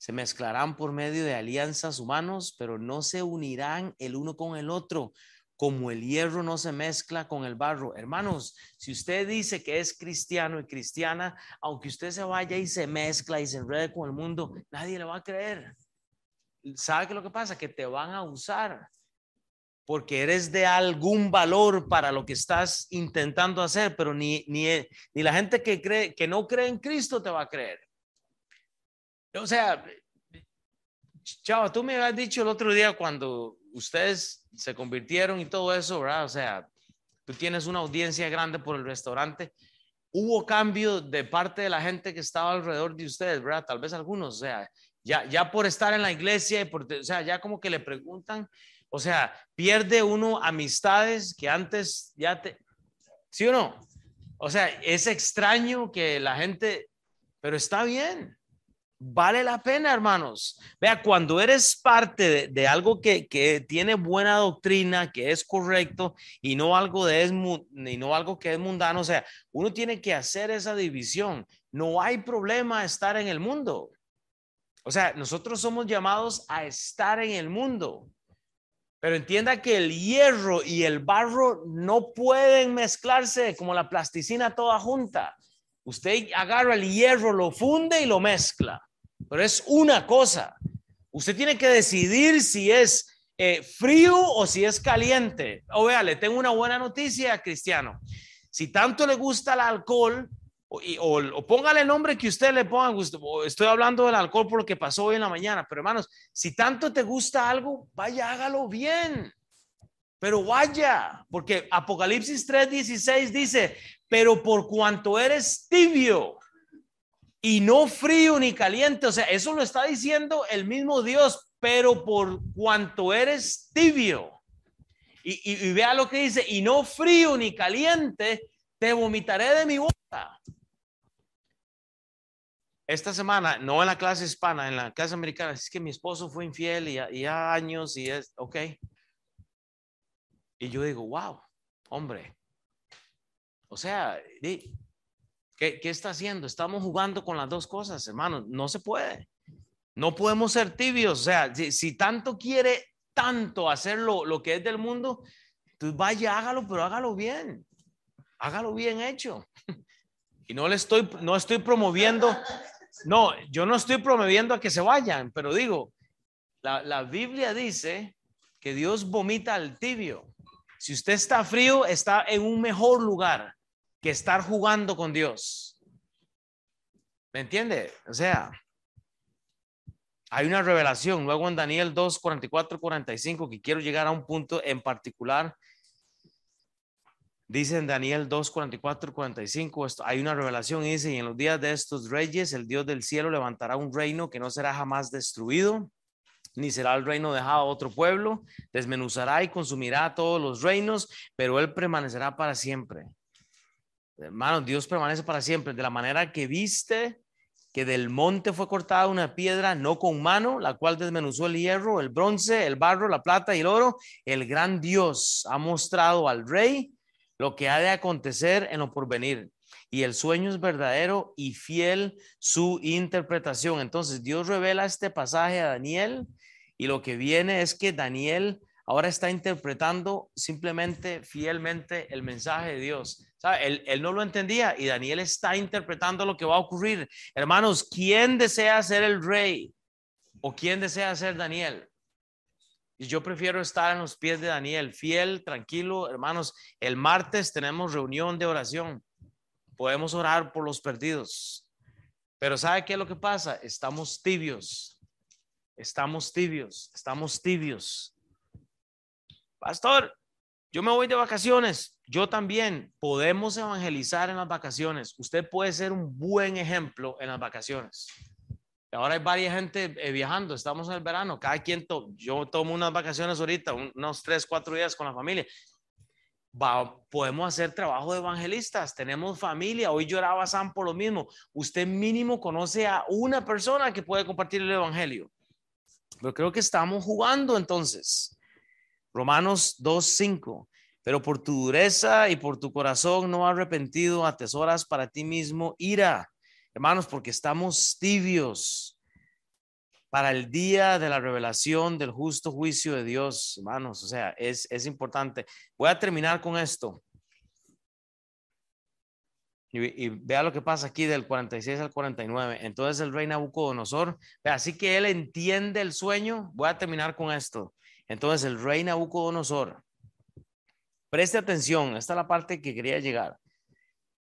[SPEAKER 1] se mezclarán por medio de alianzas humanos, pero no se unirán el uno con el otro, como el hierro no se mezcla con el barro. Hermanos, si usted dice que es cristiano y cristiana, aunque usted se vaya y se mezcla y se enrede con el mundo, nadie le va a creer. ¿Sabe qué lo que pasa? Que te van a usar porque eres de algún valor para lo que estás intentando hacer, pero ni, ni, ni la gente que, cree, que no cree en Cristo te va a creer. O sea, chao, tú me habías dicho el otro día cuando ustedes se convirtieron y todo eso, ¿verdad? O sea, tú tienes una audiencia grande por el restaurante. Hubo cambio de parte de la gente que estaba alrededor de ustedes, ¿verdad? Tal vez algunos, o sea, ya, ya por estar en la iglesia, y por, o sea, ya como que le preguntan o sea, pierde uno amistades que antes ya te... ¿Sí o no? O sea, es extraño que la gente, pero está bien. Vale la pena, hermanos. Vea, cuando eres parte de, algo que, tiene buena doctrina, que es correcto y no algo de es, y no algo que es mundano, o sea, uno tiene que hacer esa división. No hay problema estar en el mundo. O sea, nosotros somos llamados a estar en el mundo. Pero entienda que el hierro y el barro no pueden mezclarse como la plasticina toda junta. Usted agarra el hierro, lo funde y lo mezcla. Pero es una cosa. Usted tiene que decidir si es eh, frío o si es caliente. O vea, le tengo una buena noticia, Cristiano. Si tanto le gusta el alcohol, o, póngale el nombre que usted le ponga, estoy hablando del alcohol por lo que pasó hoy en la mañana, pero hermanos, si tanto te gusta algo, vaya, hágalo bien. Pero vaya, porque Apocalipsis 3:16 dice, pero por cuanto eres tibio y no frío ni caliente, o sea, eso lo está diciendo el mismo Dios, pero por cuanto eres tibio. Y, y vea lo que dice, y no frío ni caliente, te vomitaré de mi boca esta semana, no en la clase hispana, en la clase americana, es que mi esposo fue infiel y ya, años y es, ok. Y yo digo, wow, hombre. O sea, ¿qué, ¿qué está haciendo? Estamos jugando con las dos cosas, hermano. No se puede. No podemos ser tibios. O sea, si, tanto quiere tanto hacer lo, lo que es del mundo, pues vaya, hágalo, pero hágalo bien. Hágalo bien hecho. Y no le estoy, no estoy promoviendo no, yo no estoy promoviendo a que se vayan, pero digo, la, Biblia dice que Dios vomita al tibio. Si usted está frío, está en un mejor lugar que estar jugando con Dios. ¿Me entiende? O sea, hay una revelación. Luego en Daniel 2, 44, 45, que quiero llegar a un punto en particular Dice en Daniel 2, 44, 45, esto, hay una revelación y dice, y en los días de estos reyes, el Dios del cielo levantará un reino que no será jamás destruido, ni será el reino dejado a otro pueblo, desmenuzará y consumirá todos los reinos, pero él permanecerá para siempre. Hermano, Dios permanece para siempre, de la manera que viste que del monte fue cortada una piedra, no con mano, la cual desmenuzó el hierro, el bronce, el barro, la plata y el oro, el gran Dios ha mostrado al rey lo que ha de acontecer en lo porvenir. Y el sueño es verdadero y fiel su interpretación. Entonces Dios revela este pasaje a Daniel y lo que viene es que Daniel ahora está interpretando simplemente fielmente el mensaje de Dios. Él, él, no lo entendía y Daniel está interpretando lo que va a ocurrir. Hermanos, ¿quién desea ser el rey? ¿O quién desea ser Daniel? yo prefiero estar en los pies de Daniel, fiel, tranquilo. Hermanos, el martes tenemos reunión de oración. Podemos orar por los perdidos. Pero ¿sabe qué es lo que pasa? Estamos tibios. Estamos tibios. Estamos tibios. Pastor, yo me voy de vacaciones. Yo también. Podemos evangelizar en las vacaciones. Usted puede ser un buen ejemplo en las vacaciones. Ahora hay varias gente eh, viajando, estamos en el verano, cada quien, yo tomo unas vacaciones ahorita, unos tres, cuatro días con la familia. podemos hacer trabajo de evangelistas, tenemos familia, hoy lloraba Sam por lo mismo. Usted mínimo conoce a una persona que puede compartir el evangelio. Pero creo que estamos jugando entonces. Romanos 2.5. Pero por tu dureza y por tu corazón no arrepentido atesoras para ti mismo ira Hermanos, porque estamos tibios para el día de la revelación del justo juicio de Dios, hermanos. O sea, es, es importante. Voy a terminar con esto. Y, vea lo que pasa aquí del 46 al 49. Entonces el rey Nabucodonosor, así que él entiende el sueño. Voy a terminar con esto. Entonces el rey Nabucodonosor, preste atención, esta es la parte que quería llegar.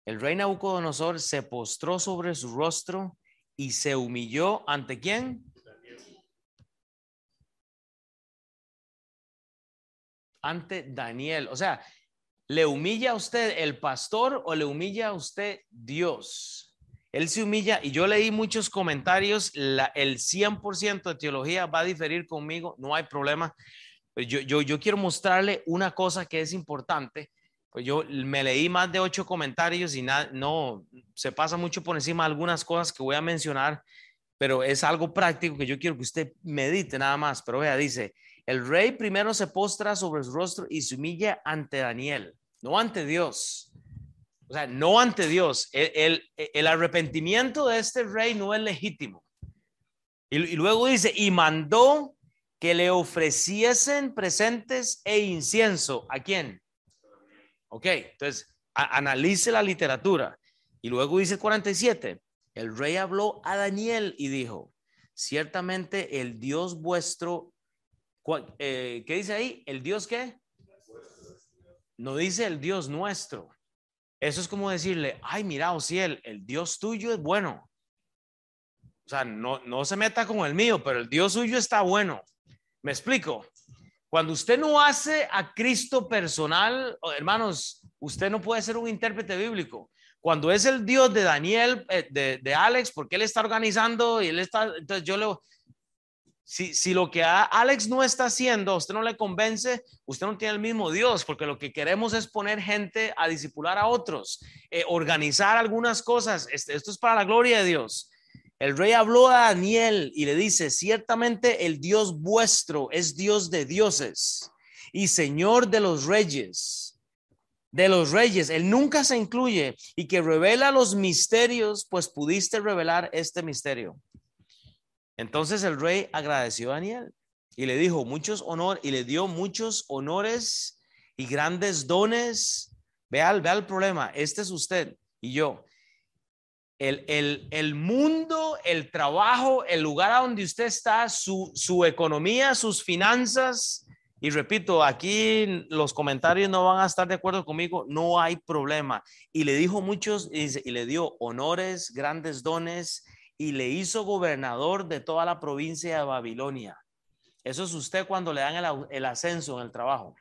[SPEAKER 1] El rey Nabucodonosor se postró sobre su rostro y se humilló ante quién? Ante Daniel. O sea, ¿le humilla a usted el pastor o le humilla a usted Dios? Él se humilla y yo leí muchos comentarios, el 100% de teología va a diferir conmigo, no hay problema. Yo, yo, yo quiero mostrarle una cosa que es importante pues yo me leí más de ocho comentarios y no, se pasa mucho por encima de algunas cosas que voy a mencionar, pero es algo práctico que yo quiero que usted medite nada más. Pero vea, dice, el rey primero se postra sobre su rostro y se humilla ante Daniel, no ante Dios. O sea, no ante Dios. El, el, arrepentimiento de este rey no es legítimo. Y, luego dice, y mandó que le ofreciesen presentes e incienso. ¿A quién? Ok, entonces analice la literatura. Y luego dice 47, el rey habló a Daniel y dijo, ciertamente el Dios vuestro, eh, ¿qué dice ahí? ¿El Dios qué? No dice el Dios nuestro. Eso es como decirle, ay, mira, o si el, el Dios tuyo es bueno. O sea, no, no se meta con el mío, pero el Dios suyo está bueno. Me explico. Cuando usted no hace a Cristo personal, hermanos, usted no puede ser un intérprete bíblico. Cuando es el Dios de Daniel, eh, de, de, Alex, porque él está organizando y él está, entonces yo le, si, si lo que Alex no está haciendo, usted no le convence, usted no tiene el mismo Dios, porque lo que queremos es poner gente a disipular a otros, eh, organizar algunas cosas. Este, esto es para la gloria de Dios. El rey habló a Daniel y le dice, ciertamente el Dios vuestro es Dios de dioses y Señor de los reyes, de los reyes. Él nunca se incluye y que revela los misterios, pues pudiste revelar este misterio. Entonces el rey agradeció a Daniel y le dijo muchos honores y le dio muchos honores y grandes dones. Vea, vea el problema, este es usted y yo el, el, mundo, el trabajo, el lugar a donde usted está, su, su economía, sus finanzas. Y repito, aquí los comentarios no van a estar de acuerdo conmigo, no hay problema. Y le dijo muchos, y, le dio honores, grandes dones, y le hizo gobernador de toda la provincia de Babilonia. Eso es usted cuando le dan el, el ascenso en el trabajo.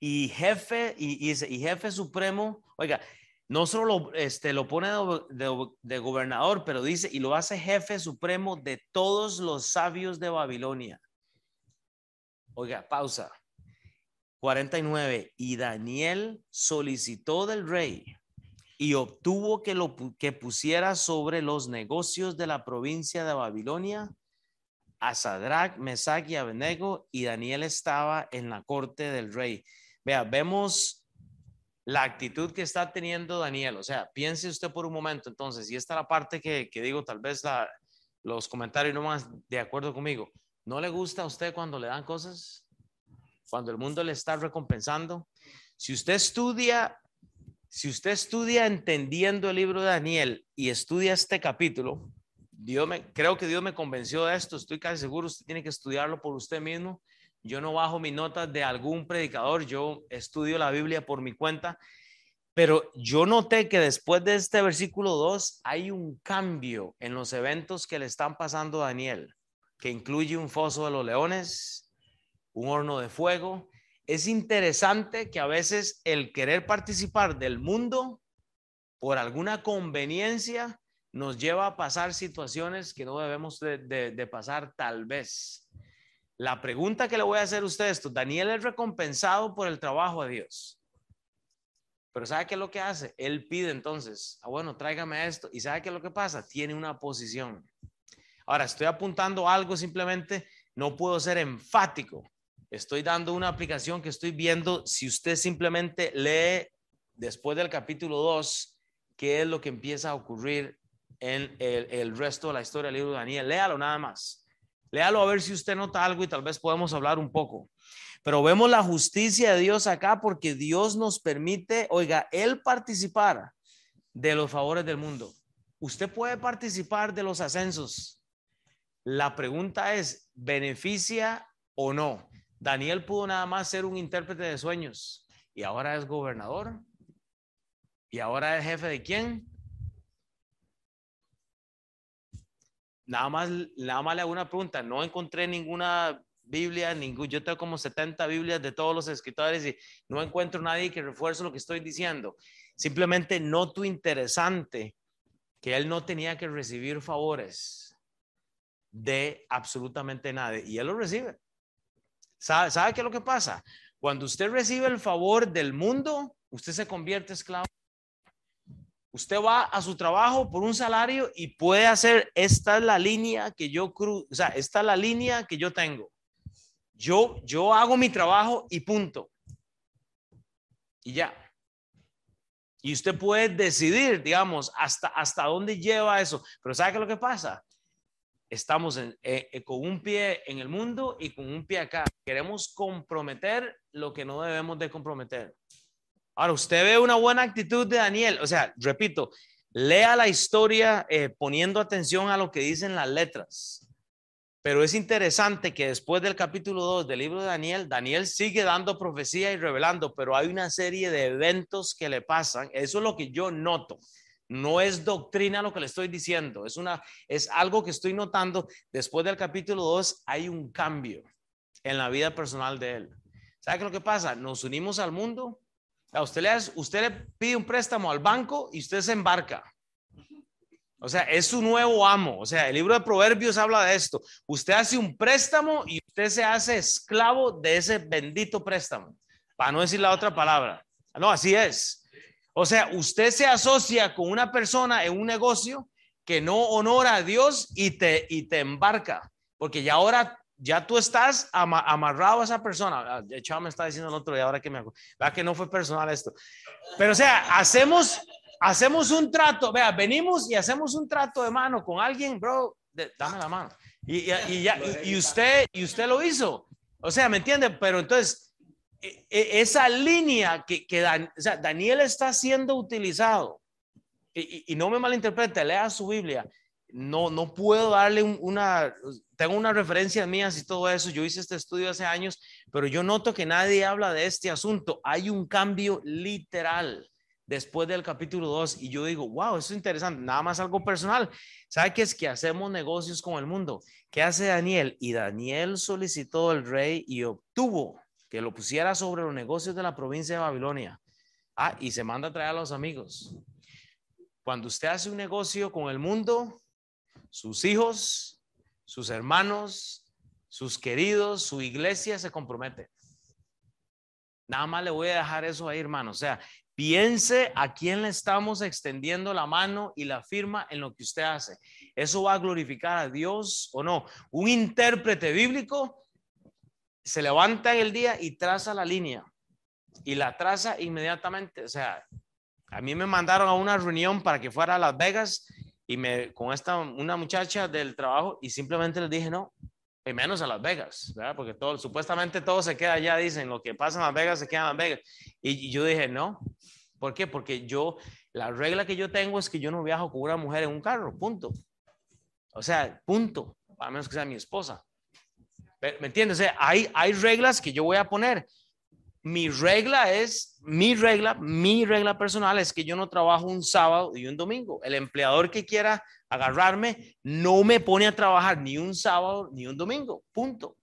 [SPEAKER 1] Y jefe, y, y, y jefe supremo, oiga, no solo lo, este, lo pone de, gobernador, pero dice, y lo hace jefe supremo de todos los sabios de Babilonia. Oiga, pausa. 49. Y Daniel solicitó del rey y obtuvo que lo que pusiera sobre los negocios de la provincia de Babilonia a Sadrach, Mesach y Abednego, y Daniel estaba en la corte del rey. Vea, vemos la actitud que está teniendo Daniel. O sea, piense usted por un momento entonces, y esta es la parte que, digo, tal vez los comentarios no más de acuerdo conmigo. ¿No le gusta a usted cuando le dan cosas? Cuando el mundo le está recompensando. Si usted estudia, si usted estudia entendiendo el libro de Daniel y estudia este capítulo, Dios me, creo que Dios me convenció de esto, estoy casi seguro, usted tiene que estudiarlo por usted mismo yo no bajo mis notas de algún predicador, yo estudio la Biblia por mi cuenta, pero yo noté que después de este versículo 2 hay un cambio en los eventos que le están pasando a Daniel, que incluye un foso de los leones, un horno de fuego. Es interesante que a veces el querer participar del mundo por alguna conveniencia nos lleva a pasar situaciones que no debemos de, de pasar tal vez. La pregunta que le voy a hacer a usted es, Daniel es recompensado por el trabajo de Dios. Pero ¿sabe qué es lo que hace? Él pide entonces, ah, bueno, tráigame esto. ¿Y sabe qué es lo que pasa? Tiene una posición. Ahora, estoy apuntando algo simplemente, no puedo ser enfático. Estoy dando una aplicación que estoy viendo. Si usted simplemente lee después del capítulo 2, qué es lo que empieza a ocurrir en el, el resto de la historia del libro de Daniel. Léalo nada más. Léalo a ver si usted nota algo y tal vez podemos hablar un poco. Pero vemos la justicia de Dios acá porque Dios nos permite, oiga, Él participar de los favores del mundo. Usted puede participar de los ascensos. La pregunta es, ¿beneficia o no? Daniel pudo nada más ser un intérprete de sueños y ahora es gobernador. ¿Y ahora es jefe de quién? Nada más, nada más le hago una pregunta, no encontré ninguna Biblia, ningún, yo tengo como 70 Biblias de todos los escritores y no encuentro nadie que refuerce lo que estoy diciendo. Simplemente noto interesante que él no tenía que recibir favores de absolutamente nadie y él lo recibe. ¿Sabe, ¿Sabe qué es lo que pasa? Cuando usted recibe el favor del mundo, usted se convierte esclavo Usted va a su trabajo por un salario y puede hacer, esta es la línea que yo cruzo, o sea, esta es la línea que yo tengo. Yo, yo hago mi trabajo y punto. Y ya. Y usted puede decidir, digamos, hasta, hasta dónde lleva eso. Pero ¿sabe qué lo que pasa? Estamos en, eh, eh, con un pie en el mundo y con un pie acá. Queremos comprometer lo que no debemos de comprometer. Ahora, usted ve una buena actitud de Daniel. O sea, repito, lea la historia eh, poniendo atención a lo que dicen las letras. Pero es interesante que después del capítulo 2 del libro de Daniel, Daniel sigue dando profecía y revelando, pero hay una serie de eventos que le pasan. Eso es lo que yo noto. No es doctrina lo que le estoy diciendo, es una es algo que estoy notando. Después del capítulo 2 hay un cambio en la vida personal de él. ¿Sabe qué lo que pasa? Nos unimos al mundo. A usted usted le pide un préstamo al banco y usted se embarca. O sea, es su nuevo amo. O sea, el libro de Proverbios habla de esto. Usted hace un préstamo y usted se hace esclavo de ese bendito préstamo, para no decir la otra palabra. No, así es. O sea, usted se asocia con una persona en un negocio que no honora a Dios y te, y te embarca, porque ya ahora ya tú estás amarrado a esa persona. De hecho, me está diciendo el otro y ahora que me acuerdo. que no fue personal esto. Pero o sea, hacemos hacemos un trato, vea, venimos y hacemos un trato de mano con alguien, bro, dame la mano. Y, y, ya, y, usted, y usted lo hizo. O sea, ¿me entiende? Pero entonces, e, e, esa línea que, que sea, Daniel está siendo utilizado, y, no me malinterprete, lea su Biblia. No, no puedo darle una, tengo una referencia mías y todo eso. Yo hice este estudio hace años, pero yo noto que nadie habla de este asunto. Hay un cambio literal después del capítulo 2 y yo digo, wow, eso es interesante, nada más algo personal. ¿Sabe qué es que hacemos negocios con el mundo? ¿Qué hace Daniel? Y Daniel solicitó al rey y obtuvo que lo pusiera sobre los negocios de la provincia de Babilonia. Ah, y se manda a traer a los amigos. Cuando usted hace un negocio con el mundo, sus hijos, sus hermanos, sus queridos, su iglesia se compromete. Nada más le voy a dejar eso ahí, hermano. O sea, Piense a quién le estamos extendiendo la mano y la firma en lo que usted hace. ¿Eso va a glorificar a Dios o no? Un intérprete bíblico se levanta en el día y traza la línea y la traza inmediatamente. O sea, a mí me mandaron a una reunión para que fuera a Las Vegas y me con esta una muchacha del trabajo y simplemente le dije no, y menos a Las Vegas, ¿verdad? Porque todo, supuestamente todo se queda allá, dicen, lo que pasa en Las Vegas se queda en Las Vegas. Y, yo dije, no, ¿por qué? Porque yo, la regla que yo tengo es que yo no viajo con una mujer en un carro, punto. O sea, punto, a menos que sea mi esposa. ¿Me entiendes? O sea, hay, hay reglas que yo voy a poner. Mi regla es, mi regla, mi regla personal es que yo no trabajo un sábado y un domingo. El empleador que quiera agarrarme no me pone a trabajar ni un sábado ni un domingo. Punto.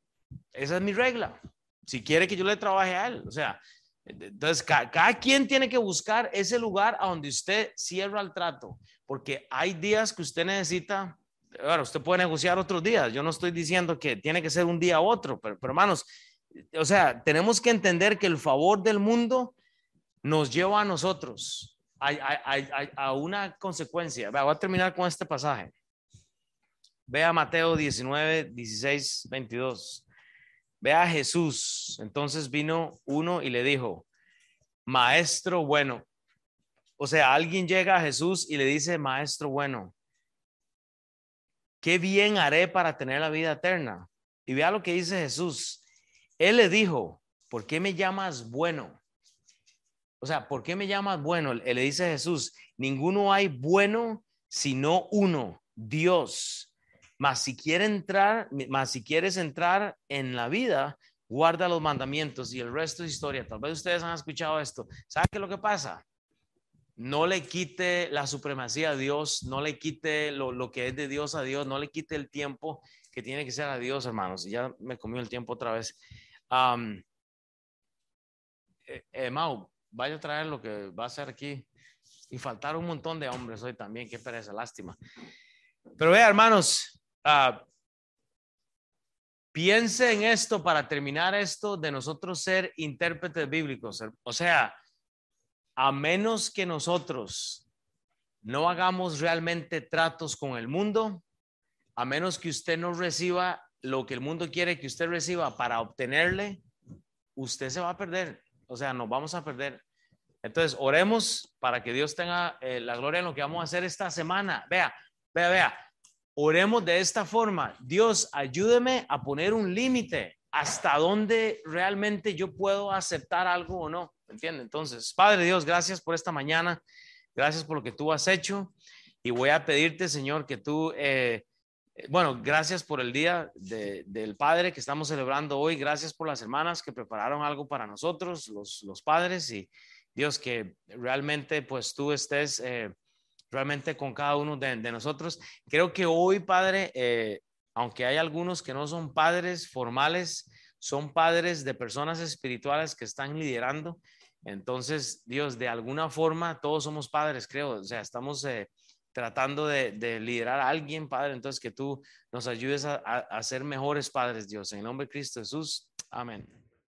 [SPEAKER 1] Esa es mi regla. Si quiere que yo le trabaje a él. O sea, entonces cada, quien tiene que buscar ese lugar a donde usted cierra el trato. Porque hay días que usted necesita, bueno, usted puede negociar otros días. Yo no estoy diciendo que tiene que ser un día u otro, pero, pero hermanos, o sea, tenemos que entender que el favor del mundo nos lleva a nosotros a una consecuencia. Voy a terminar con este pasaje. Vea Mateo 19, 16, 22. Vea a Jesús. Entonces vino uno y le dijo, maestro bueno. O sea, alguien llega a Jesús y le dice, maestro bueno, ¿qué bien haré para tener la vida eterna? Y vea lo que dice Jesús. Él le dijo, ¿por qué me llamas bueno? O sea, ¿por qué me llamas bueno? Le dice Jesús, ninguno hay bueno sino uno, Dios. Mas si quiere entrar, más si quieres entrar en la vida, guarda los mandamientos y el resto es historia. Tal vez ustedes han escuchado esto. ¿Sabe qué es lo que pasa? No le quite la supremacía a Dios, no le quite lo, que es de Dios a Dios, no le quite el tiempo que tiene que ser a Dios, hermanos. Ya me comió el tiempo otra vez. Um, eh, Mau, vaya a traer lo que va a hacer aquí. Y faltar un montón de hombres hoy también, qué pereza, lástima. Pero vea, hermanos, uh, piense en esto para terminar esto de nosotros ser intérpretes bíblicos. O sea, a menos que nosotros no hagamos realmente tratos con el mundo, a menos que usted no reciba lo que el mundo quiere que usted reciba para obtenerle, usted se va a perder. O sea, nos vamos a perder. Entonces, oremos para que Dios tenga eh, la gloria en lo que vamos a hacer esta semana. Vea, vea, vea. Oremos de esta forma. Dios, ayúdeme a poner un límite hasta dónde realmente yo puedo aceptar algo o no. ¿Entiende? Entonces, Padre Dios, gracias por esta mañana. Gracias por lo que tú has hecho. Y voy a pedirte, Señor, que tú, eh, bueno, gracias por el día del Padre que estamos celebrando hoy. Gracias por las hermanas que prepararon algo para nosotros, los, padres. Y Dios, que realmente pues tú estés eh, realmente con cada uno de, nosotros. Creo que hoy, Padre, eh, aunque hay algunos que no son padres formales, son padres de personas espirituales que están liderando. Entonces, Dios, de alguna forma, todos somos padres, creo. O sea, estamos eh, tratando de, liderar a alguien, Padre. Entonces, que tú nos ayudes a, a ser mejores padres, Dios. En el nombre de Cristo Jesús. Amén.